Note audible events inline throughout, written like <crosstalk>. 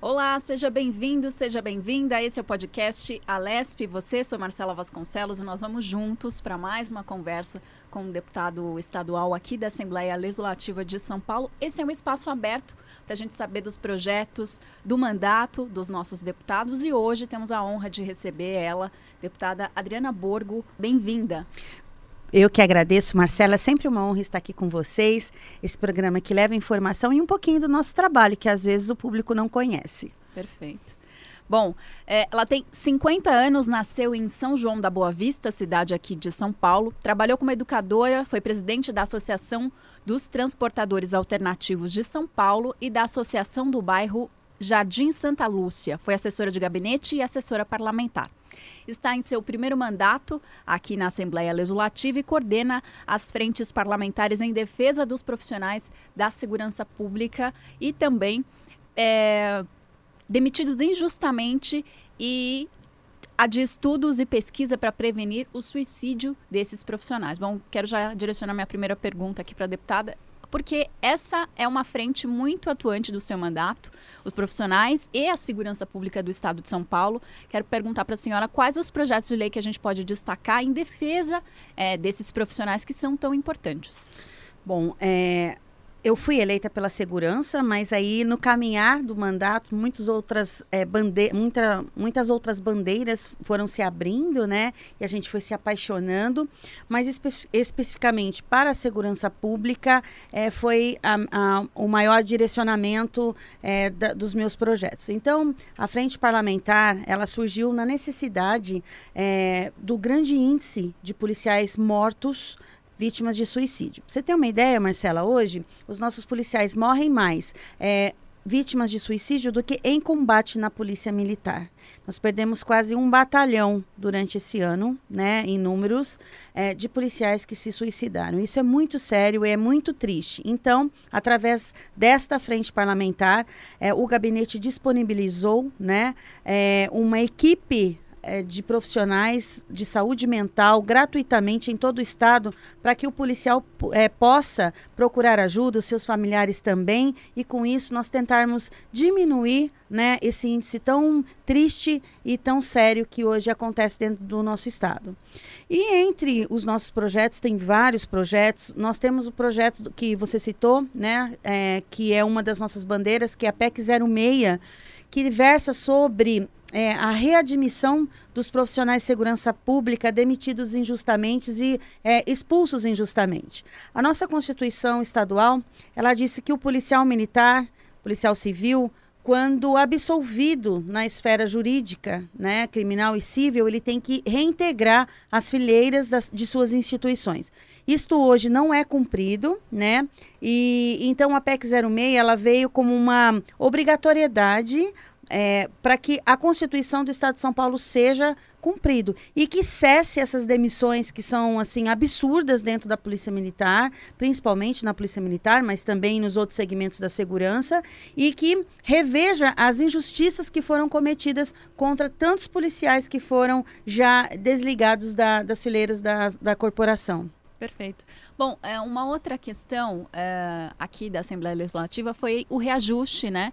Olá, seja bem-vindo, seja bem-vinda. Esse é o podcast Alesp. Você, sou Marcela Vasconcelos e nós vamos juntos para mais uma conversa com um deputado estadual aqui da Assembleia Legislativa de São Paulo. Esse é um espaço aberto para a gente saber dos projetos, do mandato dos nossos deputados e hoje temos a honra de receber ela, deputada Adriana Borgo. Bem-vinda. Eu que agradeço, Marcela. É sempre uma honra estar aqui com vocês. Esse programa que leva informação e um pouquinho do nosso trabalho, que às vezes o público não conhece. Perfeito. Bom, é, ela tem 50 anos, nasceu em São João da Boa Vista, cidade aqui de São Paulo. Trabalhou como educadora, foi presidente da Associação dos Transportadores Alternativos de São Paulo e da Associação do Bairro Jardim Santa Lúcia. Foi assessora de gabinete e assessora parlamentar está em seu primeiro mandato aqui na Assembleia Legislativa e coordena as frentes parlamentares em defesa dos profissionais da segurança pública e também é, demitidos injustamente e a de estudos e pesquisa para prevenir o suicídio desses profissionais. Bom, quero já direcionar minha primeira pergunta aqui para a deputada porque essa é uma frente muito atuante do seu mandato, os profissionais e a segurança pública do Estado de São Paulo. Quero perguntar para a senhora quais os projetos de lei que a gente pode destacar em defesa é, desses profissionais que são tão importantes. Bom, é, eu fui eleita pela segurança, mas aí no caminhar do mandato, muitas outras, é, bande muita, muitas outras bandeiras foram se abrindo, né? E a gente foi se apaixonando. Mas espe especificamente para a segurança pública, é, foi a, a, o maior direcionamento é, da, dos meus projetos. Então, a frente parlamentar, ela surgiu na necessidade do grande índice de policiais mortos vítimas de suicídio. Você tem uma ideia, Marcela? Hoje, os nossos policiais morrem mais. É, vítimas de suicídio do que em combate na polícia militar. Nós perdemos quase um batalhão durante esse ano, né, em números, é, de policiais que se suicidaram. Isso é muito sério e é muito triste. Então, através desta frente parlamentar, é, o gabinete disponibilizou, né, é, uma equipe é, de profissionais de saúde mental gratuitamente em todo o estado para que o policial é, possa procurar ajuda, os seus familiares também, e com isso nós tentarmos diminuir né, esse índice tão triste e tão sério que hoje acontece dentro do nosso estado. E entre os nossos projetos, tem vários projetos, nós temos o projeto que você citou, né, é, que é uma das nossas bandeiras, que é a PEC 06, que versa sobre é, a readmissão dos profissionais de segurança pública demitidos injustamente e é, expulsos injustamente. A nossa Constituição estadual, ela disse que o policial militar, policial civil, quando absolvido na esfera jurídica, né, criminal e civil, ele tem que reintegrar as fileiras das, de suas instituições. Isto hoje não é cumprido, né? E então a PEC 06 ela veio como uma obrigatoriedade é, para que a Constituição do Estado de São Paulo seja cumprido e que cesse essas demissões que são assim absurdas dentro da Polícia Militar, principalmente na Polícia Militar, mas também nos outros segmentos da segurança e que reveja as injustiças que foram cometidas contra tantos policiais que foram já desligados da, das fileiras da, da corporação. Perfeito. Bom, é, uma outra questão é, aqui da Assembleia Legislativa foi o reajuste né,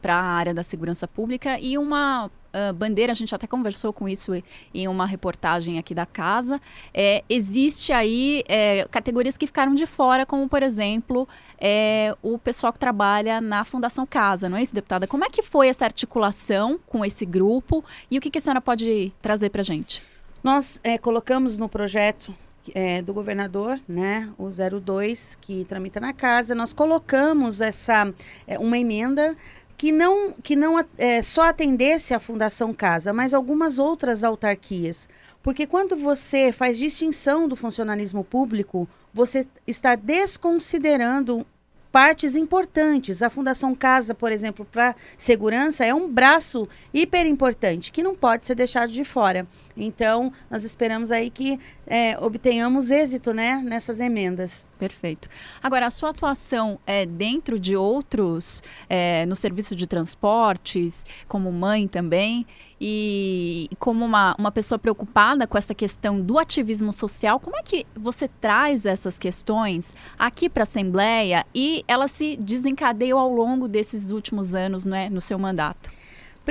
para a área da segurança pública e uma uh, bandeira, a gente até conversou com isso em uma reportagem aqui da casa. É, existe aí é, categorias que ficaram de fora, como por exemplo é, o pessoal que trabalha na Fundação Casa, não é isso, deputada? Como é que foi essa articulação com esse grupo e o que, que a senhora pode trazer para a gente? Nós é, colocamos no projeto é, do governador, né, o 02, que tramita na casa, nós colocamos essa é, uma emenda que não, que não é, só atendesse a Fundação Casa, mas algumas outras autarquias. Porque quando você faz distinção do funcionalismo público, você está desconsiderando partes importantes. A Fundação Casa, por exemplo, para segurança, é um braço hiper importante que não pode ser deixado de fora. Então, nós esperamos aí que é, obtenhamos êxito né, nessas emendas. Perfeito. Agora, a sua atuação é dentro de outros, é, no serviço de transportes, como mãe também, e como uma, uma pessoa preocupada com essa questão do ativismo social, como é que você traz essas questões aqui para a Assembleia e elas se desencadeiam ao longo desses últimos anos né, no seu mandato?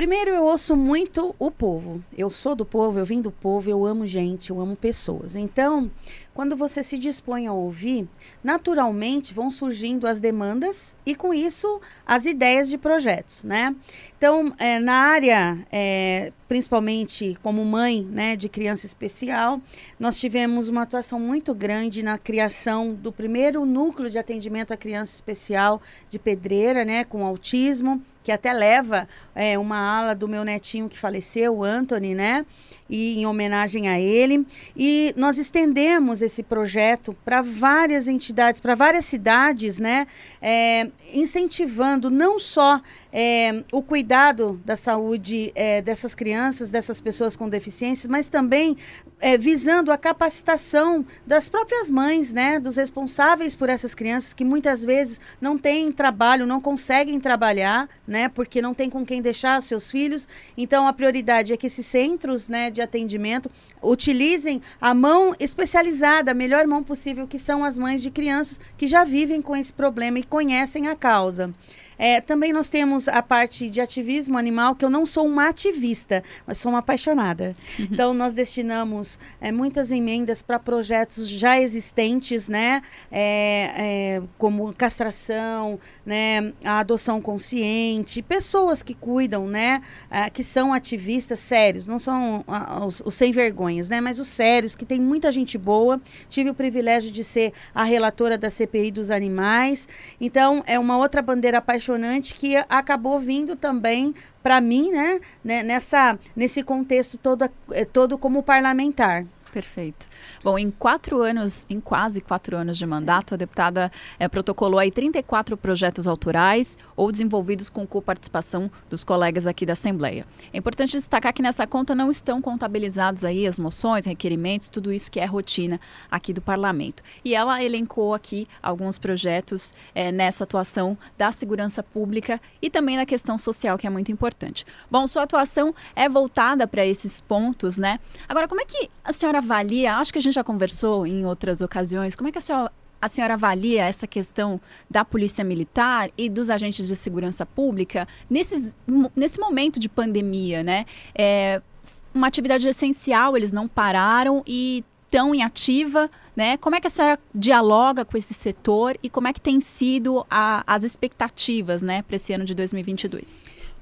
Primeiro, eu ouço muito o povo. Eu sou do povo, eu vim do povo, eu amo gente, eu amo pessoas. Então, quando você se dispõe a ouvir, naturalmente vão surgindo as demandas e, com isso, as ideias de projetos, né? Então, é, na área, é, principalmente como mãe né, de criança especial, nós tivemos uma atuação muito grande na criação do primeiro núcleo de atendimento à criança especial de Pedreira, né, com autismo que até leva é, uma ala do meu netinho que faleceu, o Anthony, né? E em homenagem a ele. E nós estendemos esse projeto para várias entidades, para várias cidades, né? É, incentivando não só é, o cuidado da saúde é, dessas crianças, dessas pessoas com deficiências, mas também é, visando a capacitação das próprias mães, né, dos responsáveis por essas crianças que muitas vezes não têm trabalho, não conseguem trabalhar, né, porque não tem com quem deixar seus filhos. Então a prioridade é que esses centros, né, de atendimento utilizem a mão especializada, a melhor mão possível, que são as mães de crianças que já vivem com esse problema e conhecem a causa. É, também nós temos a parte de ativismo animal, que eu não sou uma ativista, mas sou uma apaixonada. Uhum. Então, nós destinamos é, muitas emendas para projetos já existentes, né? É, é, como castração, né? A adoção consciente, pessoas que cuidam, né? É, que são ativistas sérios, não são os, os sem vergonhas, né? Mas os sérios, que tem muita gente boa. Tive o privilégio de ser a relatora da CPI dos animais. Então, é uma outra bandeira apaixonada apaixonante que acabou vindo também para mim, né, né, nessa, nesse contexto todo, eh, todo como parlamentar. Perfeito. Bom, em quatro anos, em quase quatro anos de mandato, a deputada é, protocolou aí 34 projetos autorais ou desenvolvidos com coparticipação dos colegas aqui da Assembleia. É importante destacar que nessa conta não estão contabilizados aí as moções, requerimentos, tudo isso que é rotina aqui do Parlamento. E ela elencou aqui alguns projetos é, nessa atuação da segurança pública e também na questão social, que é muito importante. Bom, sua atuação é voltada para esses pontos, né? Agora, como é que a senhora avalia, acho que a gente já conversou em outras ocasiões, como é que a senhora, a senhora avalia essa questão da polícia militar e dos agentes de segurança pública nesses, nesse momento de pandemia, né? É, uma atividade essencial, eles não pararam e estão em ativa, né? Como é que a senhora dialoga com esse setor e como é que tem sido a, as expectativas, né, para esse ano de 2022?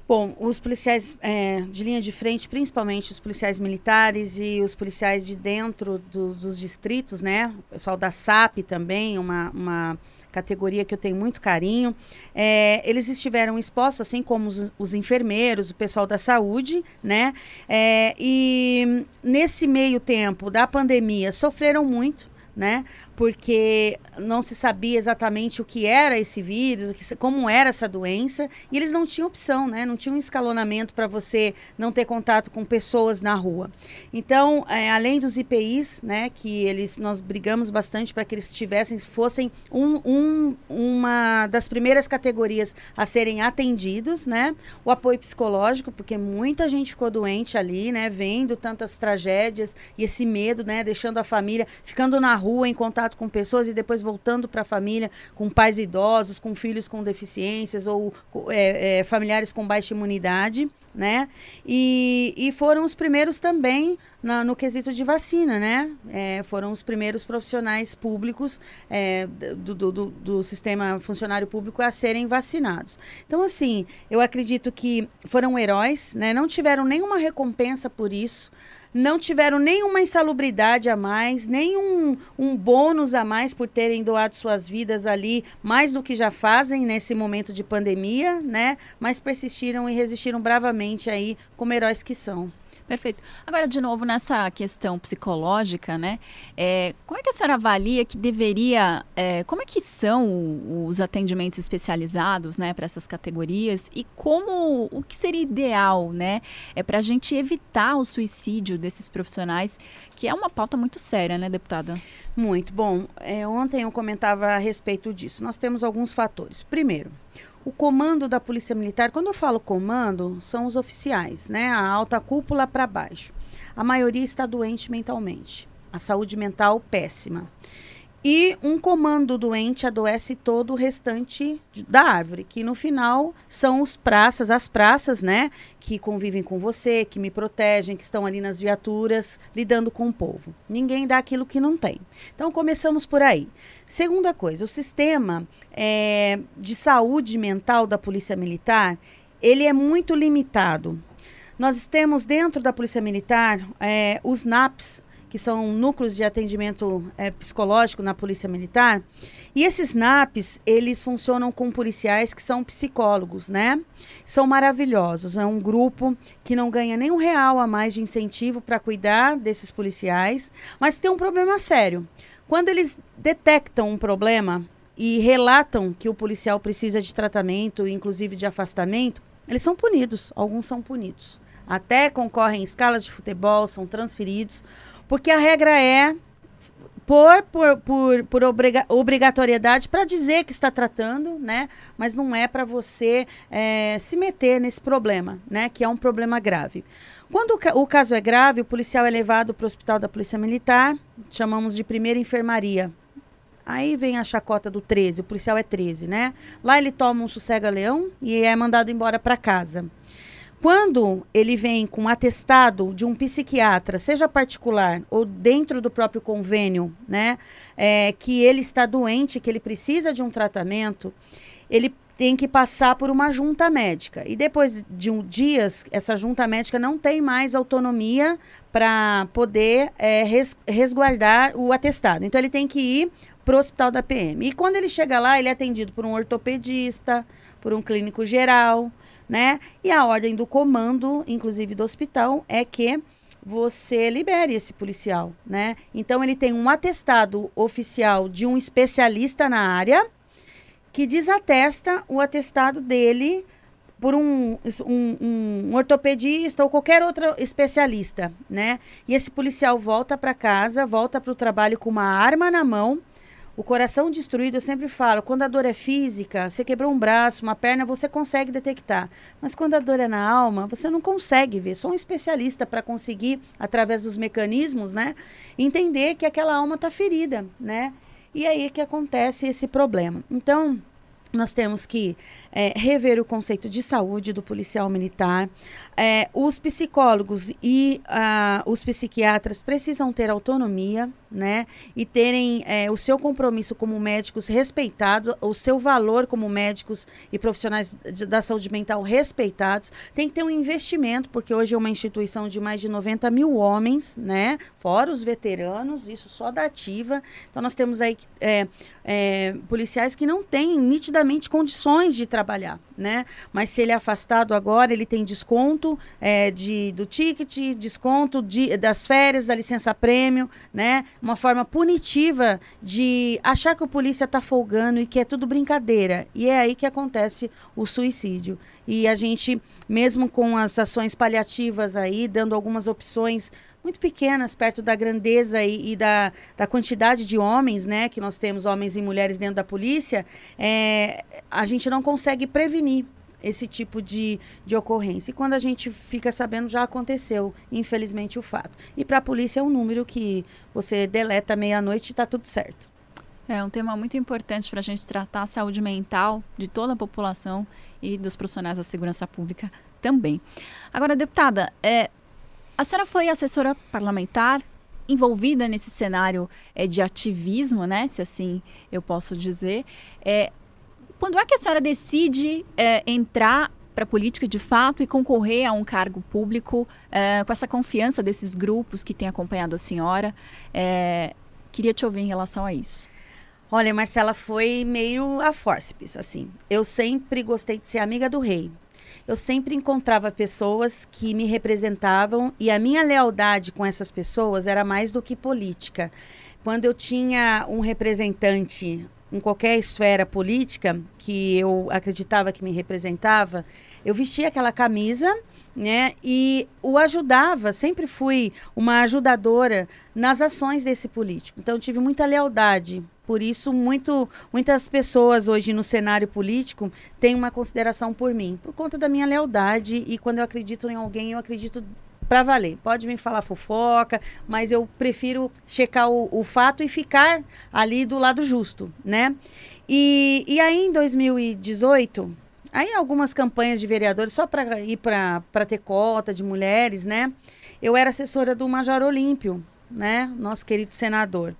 Bom, os policiais é, de linha de frente, principalmente os policiais militares e os policiais de dentro dos, dos distritos, né? O pessoal da SAP também, uma, uma categoria que eu tenho muito carinho. É, eles estiveram expostos, assim como os, os, enfermeiros, o pessoal da saúde, né? É, e nesse meio tempo da pandemia sofreram muito, né? porque não se sabia exatamente o que era esse vírus, como era essa doença, e eles não tinham opção, né? Não tinham um escalonamento para você não ter contato com pessoas na rua. Então, é, além dos IPIs, né, que eles nós brigamos bastante para que eles tivessem, fossem um, um, uma das primeiras categorias a serem atendidos, né? O apoio psicológico, porque muita gente ficou doente ali, né? Vendo tantas tragédias e esse medo, né? Deixando a família, ficando na rua em contato contato com pessoas e depois voltando para a família, com pais idosos, com filhos com deficiências ou é, é, familiares com baixa imunidade né? E, e foram os primeiros também na, no quesito de vacina, né? É, foram os primeiros profissionais públicos é, do, do, do, sistema funcionário público a serem vacinados. Então, assim, eu acredito que foram heróis, né? Não tiveram nenhuma recompensa por isso, não tiveram nenhuma insalubridade a mais, nenhum um bônus a mais por terem doado suas vidas ali, mais do que já fazem nesse momento de pandemia, né? Mas persistiram e resistiram bravamente aí como heróis que são. Perfeito. Agora, de novo, nessa questão psicológica, né? É, como é que a senhora avalia que deveria. É, como é que são os atendimentos especializados, né, para essas categorias e como. O que seria ideal, né? É para a gente evitar o suicídio desses profissionais, que é uma pauta muito séria, né, deputada? Muito. Bom, é, ontem eu comentava a respeito disso. Nós temos alguns fatores. Primeiro, o comando da Polícia Militar, quando eu falo comando, são os oficiais, né? A alta cúpula para baixo. A maioria está doente mentalmente. A saúde mental péssima. E um comando doente adoece todo o restante da árvore, que no final são os praças, as praças, né, que convivem com você, que me protegem, que estão ali nas viaturas, lidando com o povo. Ninguém dá aquilo que não tem. Então começamos por aí. Segunda coisa, o sistema é, de saúde mental da Polícia Militar, ele é muito limitado. Nós temos dentro da Polícia Militar é, os NAPs, que são núcleos de atendimento é, psicológico na Polícia Militar. E esses NAPs, eles funcionam com policiais que são psicólogos, né? São maravilhosos. É um grupo que não ganha nem um real a mais de incentivo para cuidar desses policiais, mas tem um problema sério. Quando eles detectam um problema e relatam que o policial precisa de tratamento, inclusive de afastamento, eles são punidos. Alguns são punidos. Até concorrem em escalas de futebol, são transferidos. Porque a regra é por, por, por, por obriga obrigatoriedade para dizer que está tratando, né? Mas não é para você é, se meter nesse problema, né? Que é um problema grave. Quando o, ca o caso é grave, o policial é levado para o hospital da Polícia Militar, chamamos de primeira enfermaria. Aí vem a chacota do 13, o policial é 13, né? Lá ele toma um sossega-leão e é mandado embora para casa. Quando ele vem com atestado de um psiquiatra, seja particular ou dentro do próprio convênio, né, é, que ele está doente, que ele precisa de um tratamento, ele tem que passar por uma junta médica. E depois de um dias, essa junta médica não tem mais autonomia para poder é, res, resguardar o atestado. Então ele tem que ir para o hospital da PM. E quando ele chega lá, ele é atendido por um ortopedista, por um clínico geral, né? E a ordem do comando, inclusive do hospital, é que você libere esse policial, né? Então ele tem um atestado oficial de um especialista na área que desatesta o atestado dele por um, um, um, ortopedista ou qualquer outro especialista, né? E esse policial volta para casa, volta para o trabalho com uma arma na mão o coração destruído, eu sempre falo, quando a dor é física, você quebrou um braço, uma perna, você consegue detectar. Mas quando a dor é na alma, você não consegue ver. Só um especialista para conseguir, através dos mecanismos, né, entender que aquela alma está ferida, né? E aí que acontece esse problema. Então, nós temos que é, rever o conceito de saúde do policial militar. É, os psicólogos e uh, os psiquiatras precisam ter autonomia, né? E terem é, o seu compromisso como médicos respeitados, o seu valor como médicos e profissionais de, da saúde mental respeitados. Tem que ter um investimento, porque hoje é uma instituição de mais de 90 mil homens, né? Fora os veteranos, isso só da ativa. Então nós temos aí é, é, policiais que não têm nitidamente condições de trabalhar trabalhar, né? Mas se ele é afastado agora, ele tem desconto é, de, do ticket, desconto de, das férias, da licença prêmio, né? Uma forma punitiva de achar que o polícia está folgando e que é tudo brincadeira. E é aí que acontece o suicídio. E a gente, mesmo com as ações paliativas aí, dando algumas opções muito pequenas perto da grandeza e, e, da, da quantidade de homens, né, que nós temos, homens e mulheres dentro da polícia, é, a gente não consegue prevenir esse tipo de, de ocorrência. E quando a gente fica sabendo, já aconteceu, infelizmente, o fato. E para a polícia é um número que você deleta meia-noite e está tudo certo. É um tema muito importante para a gente tratar a saúde mental de toda a população e dos profissionais da segurança pública também. Agora, deputada, é, a senhora foi assessora parlamentar envolvida nesse cenário é, de ativismo, né? Se assim eu posso dizer. É, quando é que a senhora decide é, entrar para a política de fato e concorrer a um cargo público com essa confiança desses grupos que têm acompanhado a senhora? Queria te ouvir em relação a isso. Olha, Marcela, foi meio a forceps, assim. Eu sempre gostei de ser amiga do rei. Eu sempre encontrava pessoas que me representavam e a minha lealdade com essas pessoas era mais do que política. Quando eu tinha um representante em qualquer esfera política que eu acreditava que me representava, eu vestia aquela camisa né? E o ajudava, sempre fui uma ajudadora nas ações desse político. Então tive muita lealdade. Por isso, muito, muitas pessoas hoje no cenário político têm uma consideração por mim, por conta da minha lealdade. E quando eu acredito em alguém, eu acredito para valer. Pode vir falar fofoca, mas eu prefiro checar o, o, fato e ficar ali do lado justo, né? E, e aí, em 2018, Aí algumas campanhas de vereadores só para ir para ter cota de mulheres, né? Eu era assessora do Major Olímpio, né? Nosso querido senador.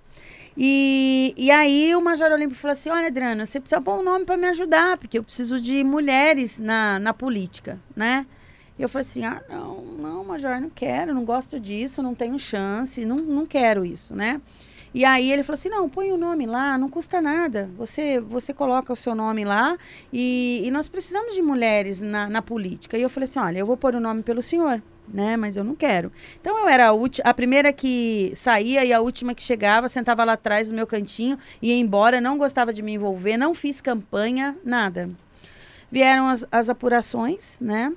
E, e aí o Major Olímpio falou assim: olha, Adriana, você precisa pôr um nome para me ajudar, porque eu preciso de mulheres na, na política, né? E eu falei assim: ah, não, não, Major, não quero, não gosto disso, não tenho chance, não, não quero isso, né? E aí ele falou assim: não, põe o nome lá, não custa nada. Você, você coloca o seu nome lá e, e nós precisamos de mulheres na, na política. E eu falei assim: olha, eu vou pôr o nome pelo senhor. Né, mas eu não quero. Então eu era a, a primeira que saía e a última que chegava, sentava lá atrás no meu cantinho, ia embora, não gostava de me envolver, não fiz campanha, nada. Vieram as, as apurações, né?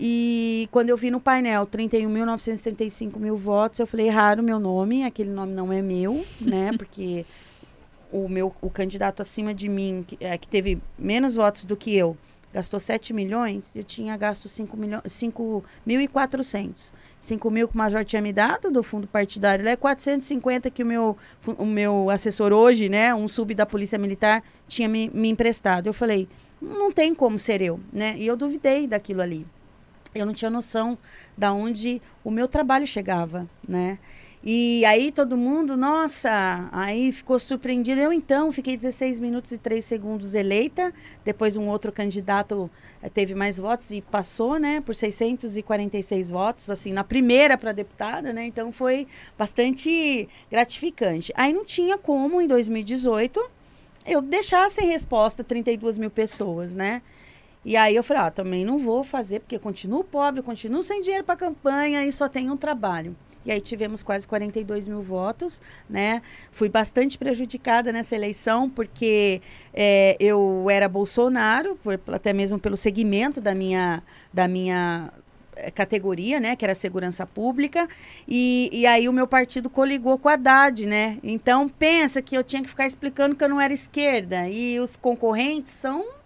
E quando eu vi no painel 31.935 mil votos, eu falei, erraram o meu nome, aquele nome não é meu, né? <laughs> Porque o meu o candidato acima de mim, que, é, que teve menos votos do que eu, gastou 7 milhões, eu tinha gasto 5 milhões, 5.400. 5 mil que o Major tinha me dado do fundo partidário, lá é 450 que o meu, o meu assessor hoje, né, um sub da Polícia Militar, tinha me, me emprestado. Eu falei, não tem como ser eu, né? E eu duvidei daquilo ali eu não tinha noção da onde o meu trabalho chegava, né? E aí todo mundo, nossa, aí ficou surpreendido. Eu então fiquei 16 minutos e 3 segundos eleita. Depois um outro candidato eh, teve mais votos e passou, né, por 646 votos, assim, na primeira para deputada, né? Então foi bastante gratificante. Aí não tinha como em 2018 eu deixar sem resposta 32 mil pessoas, né? E aí eu falei, ah, também não vou fazer, porque continuo pobre, continuo sem dinheiro para campanha e só tenho um trabalho. E aí tivemos quase 42 mil votos, né? Fui bastante prejudicada nessa eleição, porque é, eu era Bolsonaro, por, até mesmo pelo segmento da minha, da minha é, categoria, né, que era segurança pública, e, e aí o meu partido coligou com a Haddad, né? Então pensa que eu tinha que ficar explicando que eu não era esquerda, e os concorrentes são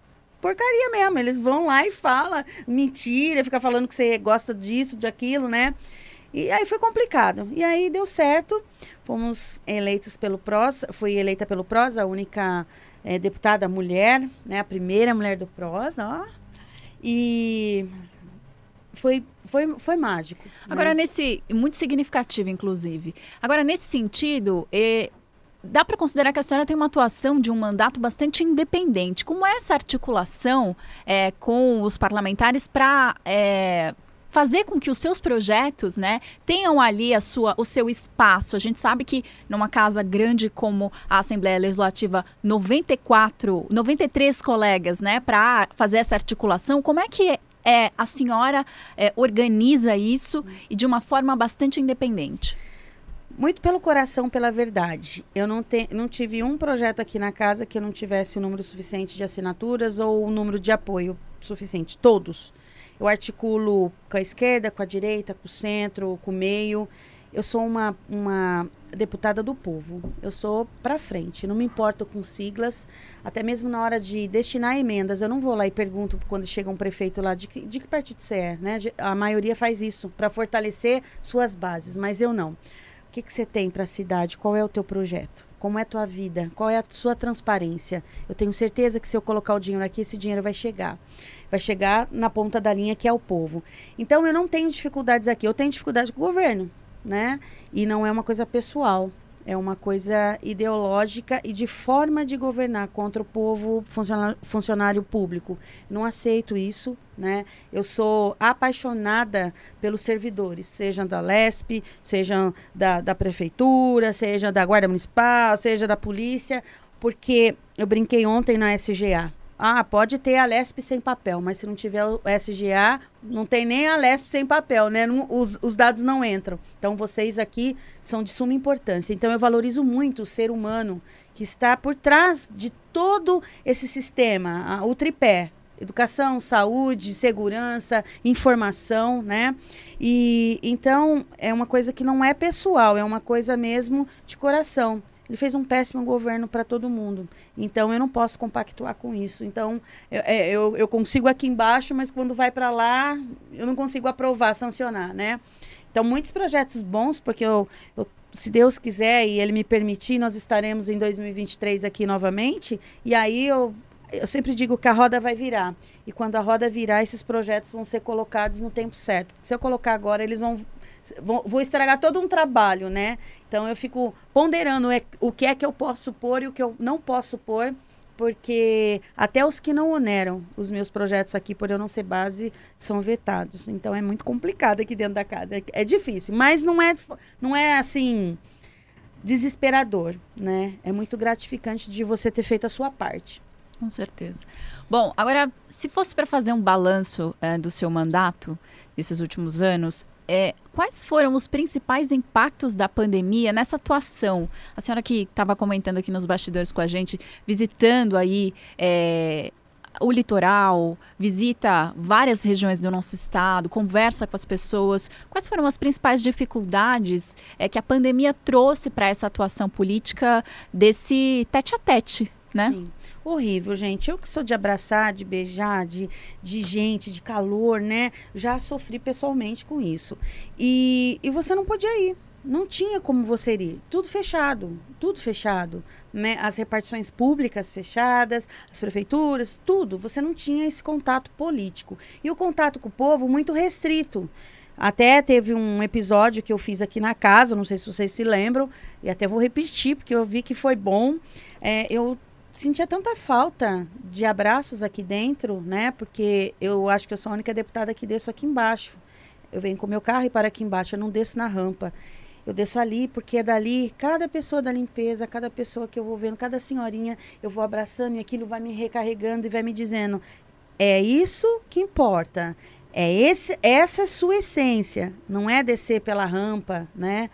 porcaria mesmo. Eles vão lá e falam mentira, fica falando que você gosta disso, de aquilo, né? E aí foi complicado. E aí deu certo. Fomos eleitos pelo PROS, fui eleita pelo PROS, a única é, deputada mulher, né? A primeira mulher do PROS, ó. E foi, foi, foi mágico. Né? Agora, né? nesse. Muito significativo, inclusive. Agora, nesse sentido, eh, dá para considerar que a senhora tem uma atuação de um mandato bastante independente. Como é essa articulação é, com os parlamentares para é, fazer com que os seus projetos, né, tenham ali a sua, o seu espaço. A gente sabe que numa casa grande como a Assembleia Legislativa, 94, 93 colegas, né, para fazer essa articulação. Como é que é, a senhora é, organiza isso e de uma forma bastante independente? Muito pelo coração, pela verdade. Eu não, te, não tive um projeto aqui na casa que eu não tivesse o um número suficiente de assinaturas ou o um número de apoio suficiente. Todos. Eu articulo com a esquerda, com a direita, com o centro, com o meio. Eu sou uma, uma deputada do povo. Eu sou para frente. Não me importo com siglas. Até mesmo na hora de destinar emendas. Eu não vou lá e pergunto quando chega um prefeito lá de que, de que partido você é. Né? A maioria faz isso para fortalecer suas bases, mas eu não que, que você tem para a cidade? Qual é o teu projeto? Como é a tua vida? Qual é a sua transparência? Eu tenho certeza que se eu colocar o dinheiro aqui, esse dinheiro vai chegar. Vai chegar na ponta da linha que é o povo. Então eu não tenho dificuldades aqui. Eu tenho dificuldade com o governo, né? E não é uma coisa pessoal é uma coisa ideológica e de forma de governar contra o povo funcionário, funcionário público. Não aceito isso, né? Eu sou apaixonada pelos servidores, sejam da LESP, sejam da, da prefeitura, seja da Guarda Municipal, seja da polícia, porque eu brinquei ontem na SGA. Ah, pode ter a LESP sem papel, mas se não tiver o SGA, não tem nem a LESP sem papel, né? Não, os, os dados não entram. Então, vocês aqui são de suma importância. Então, eu valorizo muito o ser humano que está por trás de todo esse sistema, a, o tripé. Educação, saúde, segurança, informação, né? E então é uma coisa que não é pessoal, é uma coisa mesmo de coração. Ele fez um péssimo governo para todo mundo. Então, eu não posso compactuar com isso. Então, eu, é, eu, eu consigo aqui embaixo, mas quando vai para lá, eu não consigo aprovar, sancionar, né? Então, muitos projetos bons, porque eu, eu se Deus quiser e Ele me permitir, nós estaremos em 2023 aqui novamente. E aí eu, eu sempre digo que a roda vai virar. E quando a roda virar, esses projetos vão ser colocados no tempo certo. Se eu colocar agora, eles vão vou, vou estragar todo um trabalho, né? Então eu fico ponderando é, o que é que eu posso pôr e o que eu não posso pôr, porque até os que não oneram os meus projetos aqui, por eu não ser base, são vetados. Então é muito complicado aqui dentro da casa. É, é difícil, mas não é, não é assim desesperador, né? É muito gratificante de você ter feito a sua parte. Com certeza. Bom, agora, se fosse para fazer um balanço é, do seu mandato desses últimos anos, é, quais foram os principais impactos da pandemia nessa atuação? A senhora que estava comentando aqui nos bastidores com a gente, visitando aí é, o litoral, visita várias regiões do nosso estado, conversa com as pessoas. Quais foram as principais dificuldades é, que a pandemia trouxe para essa atuação política desse tete a tete, né? Sim horrível, gente. Eu que sou de abraçar, de beijar, de, de gente, de calor, né? Já sofri pessoalmente com isso. E, e você não podia ir. Não tinha como você ir. Tudo fechado, tudo fechado. Né? As repartições públicas fechadas, as prefeituras, tudo. Você não tinha esse contato político. E o contato com o povo muito restrito. Até teve um episódio que eu fiz aqui na casa, não sei se vocês se lembram, e até vou repetir, porque eu vi que foi bom. É, eu sentia tanta falta de abraços aqui dentro, né? Porque eu acho que eu sou a única deputada que desço aqui embaixo. Eu venho com meu carro e paro aqui embaixo, eu não desço na rampa. Eu desço ali, porque é dali, cada pessoa da limpeza, cada pessoa que eu vou vendo, cada senhorinha, eu vou abraçando e aquilo vai me recarregando e vai me dizendo: é isso que importa. É esse, essa é a sua essência, não é descer pela rampa, né?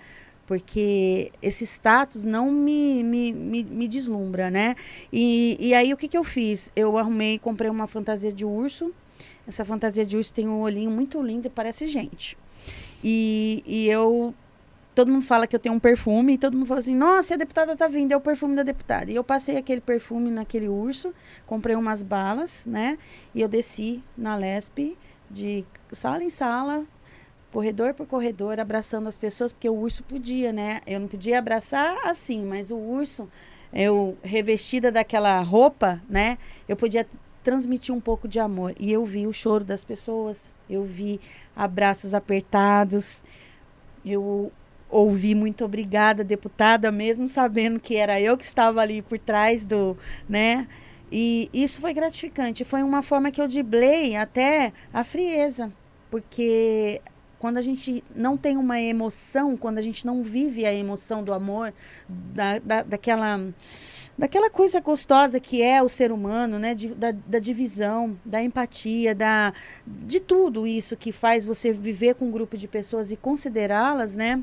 Porque esse status não me, me, me, me deslumbra, né? E, e aí o que, que eu fiz? Eu arrumei, comprei uma fantasia de urso. Essa fantasia de urso tem um olhinho muito lindo e parece gente. E, e eu todo mundo fala que eu tenho um perfume e todo mundo fala assim: "Nossa, a deputada tá vindo, é o perfume da deputada". E eu passei aquele perfume naquele urso, comprei umas balas, né? E eu desci na Lesp de sala em sala, corredor por corredor, abraçando as pessoas, porque o urso podia, né? Eu não podia abraçar assim, mas o urso, eu revestida daquela roupa, né? Eu podia transmitir um pouco de amor. E eu vi o choro das pessoas, eu vi abraços apertados, eu ouvi muito obrigada, deputada, mesmo sabendo que era eu que estava ali por trás do, né? E isso foi gratificante. Foi uma forma que eu diblei até a frieza, porque quando a gente não tem uma emoção, quando a gente não vive a emoção do amor, da, da, daquela, daquela coisa gostosa que é o ser humano, né? De, da, da divisão, da empatia, da, de tudo isso que faz você viver com um grupo de pessoas e considerá-las, né?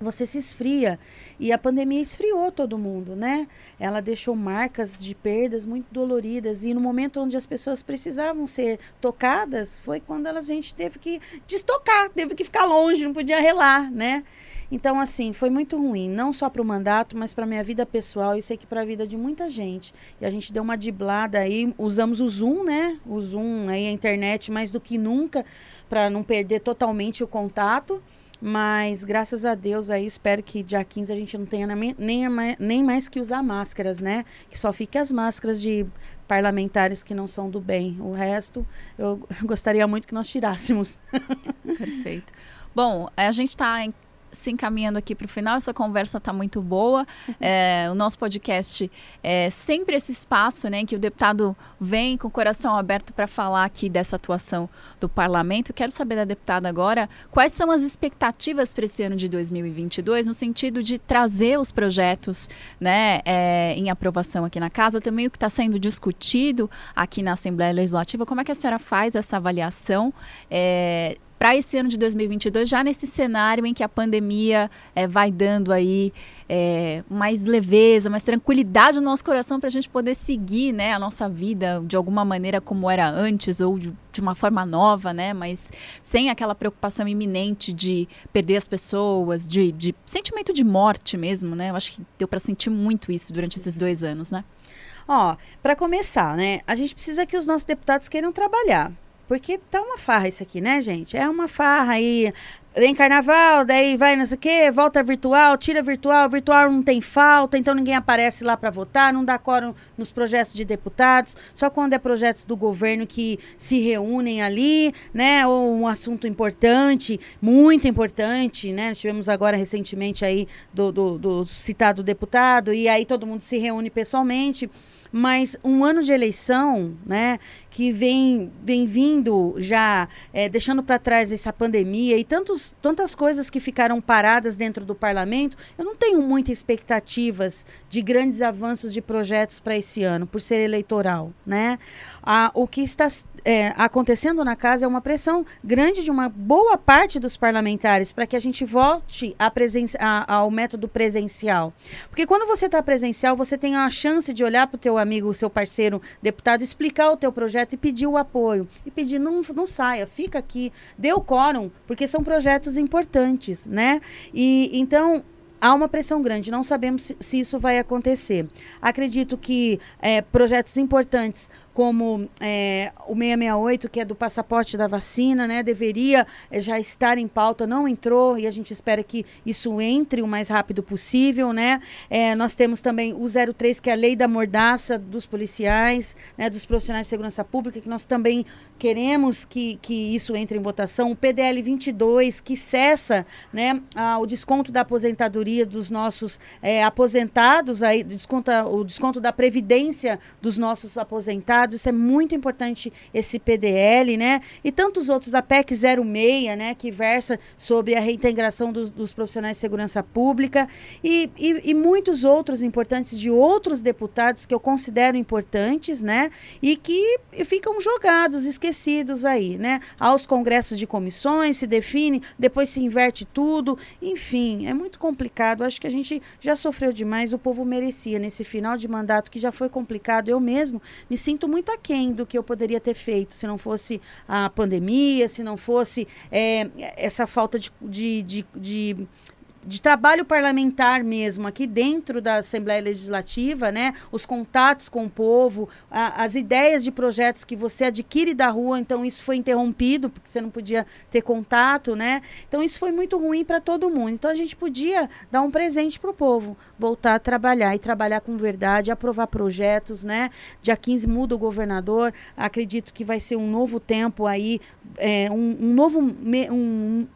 Você se esfria. E a pandemia esfriou todo mundo, né? Ela deixou marcas de perdas muito doloridas. E no momento onde as pessoas precisavam ser tocadas, foi quando a gente teve que destocar, teve que ficar longe, não podia relar, né? Então, assim, foi muito ruim, não só para o mandato, mas para minha vida pessoal e sei que para a vida de muita gente. E a gente deu uma diblada aí, usamos o Zoom, né? O Zoom aí, a internet, mais do que nunca, para não perder totalmente o contato. Mas graças a Deus aí, espero que dia 15 a gente não tenha nem, nem mais que usar máscaras, né? Que só fique as máscaras de parlamentares que não são do bem. O resto, eu <laughs> gostaria muito que nós tirássemos. <laughs> Perfeito. Bom, a gente está se encaminhando aqui para o final, essa conversa está muito boa. É, o nosso podcast é sempre esse espaço né, em que o deputado vem com o coração aberto para falar aqui dessa atuação do parlamento. Quero saber da deputada agora quais são as expectativas para esse ano de 2022, no sentido de trazer os projetos né, é, em aprovação aqui na casa, também o que está sendo discutido aqui na Assembleia Legislativa. Como é que a senhora faz essa avaliação? É, para esse ano de 2022, já nesse cenário em que a pandemia é, vai dando aí é, mais leveza, mais tranquilidade no nosso coração para a gente poder seguir né, a nossa vida de alguma maneira como era antes ou de, de, uma forma nova, né, mas sem aquela preocupação iminente de perder as pessoas, de, de sentimento de morte mesmo, né? Eu acho que deu para sentir muito isso durante esses dois anos, né? Ó, para começar, né, a gente precisa que os nossos deputados queiram trabalhar. Porque tá uma farra isso aqui, né, gente? É uma farra aí. Vem carnaval, daí vai não sei o quê, volta virtual, tira virtual, virtual não tem falta, então ninguém aparece lá para votar, não dá quórum nos projetos de deputados, só quando é projetos do governo que se reúnem ali, né? Ou um assunto importante, muito importante, né? Tivemos agora recentemente aí do, do, do citado deputado, e aí todo mundo se reúne pessoalmente mas um ano de eleição, né, que vem, vem vindo já é, deixando para trás essa pandemia e tantos, tantas coisas que ficaram paradas dentro do parlamento, eu não tenho muitas expectativas de grandes avanços de projetos para esse ano, por ser eleitoral, né? Ah, o que está é, acontecendo na casa é uma pressão grande de uma boa parte dos parlamentares para que a gente volte a a, ao método presencial. Porque quando você está presencial, você tem a chance de olhar para o teu amigo, o seu parceiro deputado, explicar o teu projeto e pedir o apoio. E pedir, não, não saia, fica aqui, dê o quórum, porque são projetos importantes, né? E então há uma pressão grande, não sabemos se, se isso vai acontecer. Acredito que é, projetos importantes como é, o 668, que é do passaporte da vacina, né, deveria é, já estar em pauta, não entrou e a gente espera que isso entre o mais rápido possível, né? É, nós temos também o 03, que é a lei da mordaça dos policiais, né, dos profissionais de segurança pública, que nós também queremos que, que isso entre em votação. O PDL 22, que cessa né, a, o desconto da aposentadoria dos nossos é, aposentados, aí, desconta, o desconto da previdência dos nossos aposentados isso é muito importante, esse PDL, né? E tantos outros, a PEC 06, né? Que versa sobre a reintegração dos, dos profissionais de segurança pública e, e, e, muitos outros importantes de outros deputados que eu considero importantes, né? E que ficam jogados, esquecidos aí, né? Aos congressos de comissões, se define, depois se inverte tudo. Enfim, é muito complicado. Acho que a gente já sofreu demais, o povo merecia nesse final de mandato que já foi complicado. Eu mesmo me sinto muito muito aquém do que eu poderia ter feito se não fosse a pandemia, se não fosse é, essa falta de, de, de, de de trabalho parlamentar mesmo, aqui dentro da Assembleia Legislativa, né? Os contatos com o povo, a, as ideias de projetos que você adquire da rua, então isso foi interrompido, porque você não podia ter contato, né? Então isso foi muito ruim para todo mundo. Então a gente podia dar um presente para o povo, voltar a trabalhar e trabalhar com verdade, aprovar projetos, né? Dia 15 muda o governador, acredito que vai ser um novo tempo aí, é, um, um novo. Um,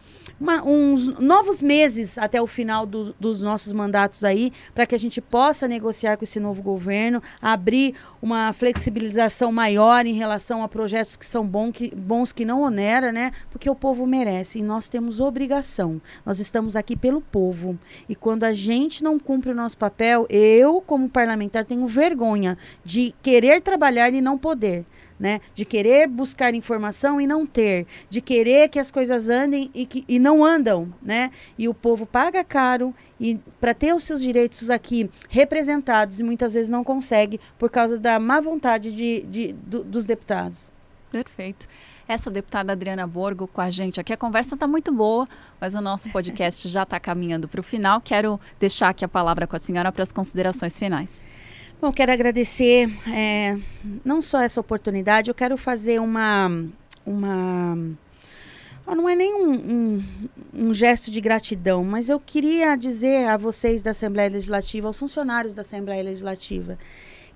uma, uns novos meses até o final do, dos nossos mandatos aí, para que a gente possa negociar com esse novo governo, abrir uma flexibilização maior em relação a projetos que são bom, que, bons que não onera, né? Porque o povo merece e nós temos obrigação. Nós estamos aqui pelo povo. E quando a gente não cumpre o nosso papel, eu, como parlamentar, tenho vergonha de querer trabalhar e não poder né? De querer buscar informação e não ter, de querer que as coisas andem e, que, e não andam, né? E o povo paga caro e para ter os seus direitos aqui representados e muitas vezes não consegue por causa da má vontade de, de do, dos deputados. Perfeito essa deputada Adriana Borgo com a gente aqui. A conversa está muito boa, mas o nosso podcast <laughs> já está caminhando para o final. Quero deixar aqui a palavra com a senhora para as considerações finais. Bom, quero agradecer é, não só essa oportunidade, eu quero fazer uma. uma não é nem um, um, um, gesto de gratidão, mas eu queria dizer a vocês da Assembleia Legislativa, aos funcionários da Assembleia Legislativa,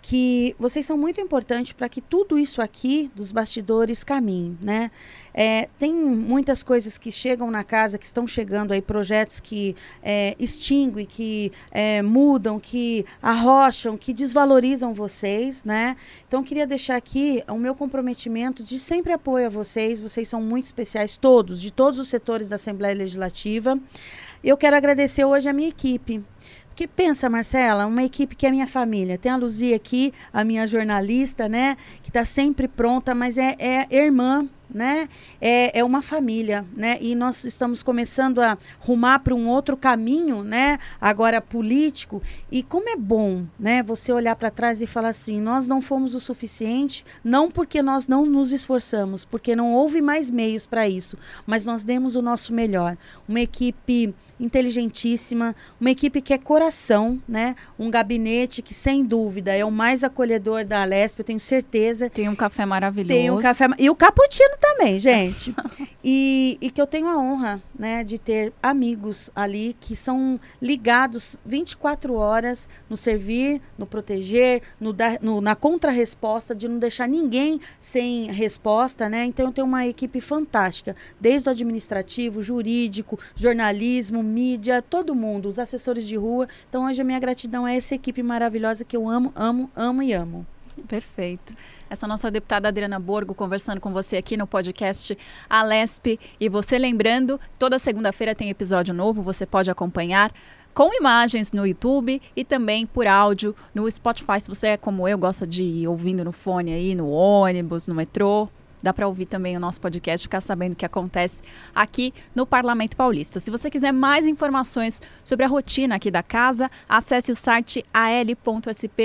que vocês são muito importantes para que tudo isso aqui dos bastidores caminhe, né? É, tem muitas coisas que chegam na casa, que estão chegando aí, projetos que é, extinguem, que é, mudam, que arrocham, que desvalorizam vocês, né? Então, queria deixar aqui o meu comprometimento de sempre apoio a vocês. Vocês são muito especiais, todos, de todos os setores da Assembleia Legislativa. Eu quero agradecer hoje a minha equipe, que pensa, Marcela, uma equipe que é minha família. Tem a Luzia aqui, a minha jornalista, né? Que está sempre pronta, mas é, é irmã né? É, é uma família, né? E nós estamos começando a rumar para um outro caminho, né? Agora político. E como é bom, né? Você olhar para trás e falar assim: nós não fomos o suficiente, não porque nós não nos esforçamos, porque não houve mais meios para isso, mas nós demos o nosso melhor. Uma equipe inteligentíssima, uma equipe que é coração, né? Um gabinete que sem dúvida é o mais acolhedor da Alesp, eu tenho certeza. Tem um café maravilhoso. Tem um café e o cappuccino também, gente. e, e que eu tenho a honra, né, de ter amigos ali que são ligados 24 horas no servir, no proteger, no dar, no, na contrarresposta, de não deixar ninguém sem resposta, né? Então eu tenho uma equipe fantástica, desde o administrativo, jurídico, jornalismo, mídia, todo mundo, os assessores de rua. Então hoje a minha gratidão é essa equipe maravilhosa que eu amo, amo, amo e amo. Perfeito. Essa nossa deputada Adriana Borgo conversando com você aqui no podcast Alesp. E você lembrando, toda segunda-feira tem episódio novo, você pode acompanhar com imagens no YouTube e também por áudio no Spotify. Se você é como eu, gosta de ir ouvindo no fone aí, no ônibus, no metrô, dá para ouvir também o nosso podcast, ficar sabendo o que acontece aqui no Parlamento Paulista. Se você quiser mais informações sobre a rotina aqui da casa, acesse o site al.sp.gov.br.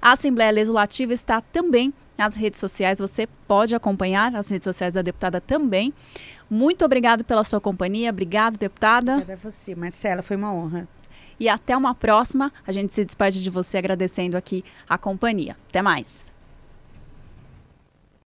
A Assembleia Legislativa está também nas redes sociais, você pode acompanhar as redes sociais da deputada também. Muito obrigado pela sua companhia. Obrigado, deputada. Obrigada a você, Marcela. Foi uma honra. E até uma próxima. A gente se despede de você agradecendo aqui a companhia. Até mais.